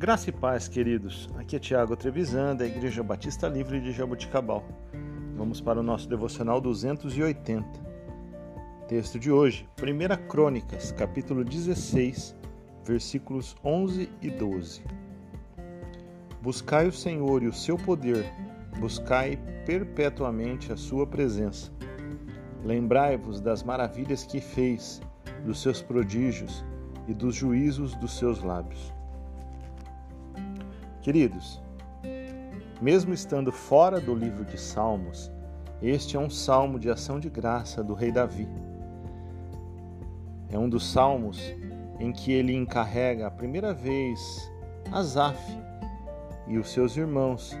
Graça e paz, queridos. Aqui é Tiago Trevisan, da Igreja Batista Livre de Jaboticabal. Vamos para o nosso devocional 280. Texto de hoje, 1 Crônicas, capítulo 16, versículos 11 e 12. Buscai o Senhor e o seu poder, buscai perpetuamente a sua presença. Lembrai-vos das maravilhas que fez, dos seus prodígios e dos juízos dos seus lábios. Queridos, mesmo estando fora do livro de Salmos, este é um salmo de ação de graça do rei Davi. É um dos salmos em que ele encarrega a primeira vez Asaf e os seus irmãos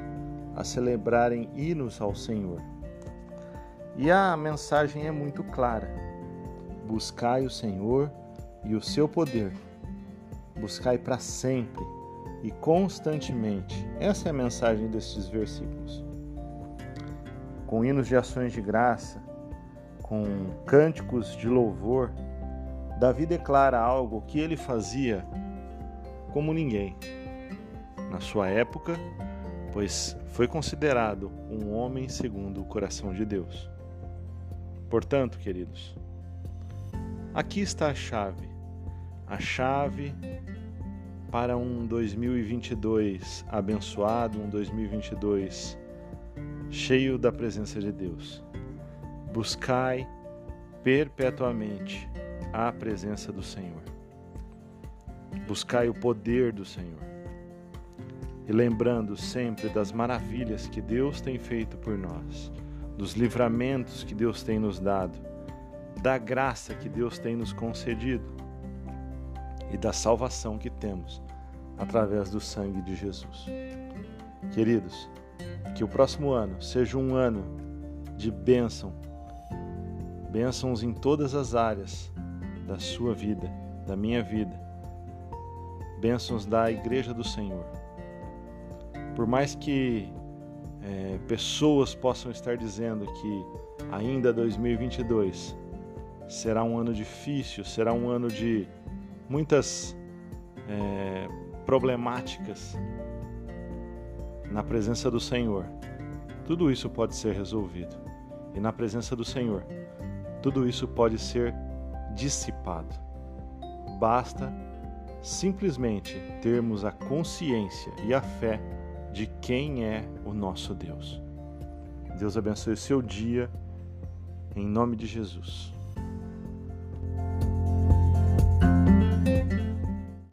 a celebrarem hinos ao Senhor. E a mensagem é muito clara: buscai o Senhor e o seu poder, buscai para sempre e constantemente. Essa é a mensagem destes versículos. Com hinos de ações de graça, com cânticos de louvor, Davi declara algo que ele fazia como ninguém. Na sua época, pois foi considerado um homem segundo o coração de Deus. Portanto, queridos, aqui está a chave, a chave para um 2022 abençoado, um 2022 cheio da presença de Deus. Buscai perpetuamente a presença do Senhor. Buscai o poder do Senhor. E lembrando sempre das maravilhas que Deus tem feito por nós, dos livramentos que Deus tem nos dado, da graça que Deus tem nos concedido e da salvação que temos através do sangue de Jesus. Queridos, que o próximo ano seja um ano de bênção, bênçãos em todas as áreas da sua vida, da minha vida, bênçãos da Igreja do Senhor. Por mais que é, pessoas possam estar dizendo que ainda 2022 será um ano difícil, será um ano de muitas é, problemáticas na presença do Senhor, tudo isso pode ser resolvido. E na presença do Senhor, tudo isso pode ser dissipado. Basta simplesmente termos a consciência e a fé de quem é o nosso Deus. Deus abençoe o seu dia, em nome de Jesus.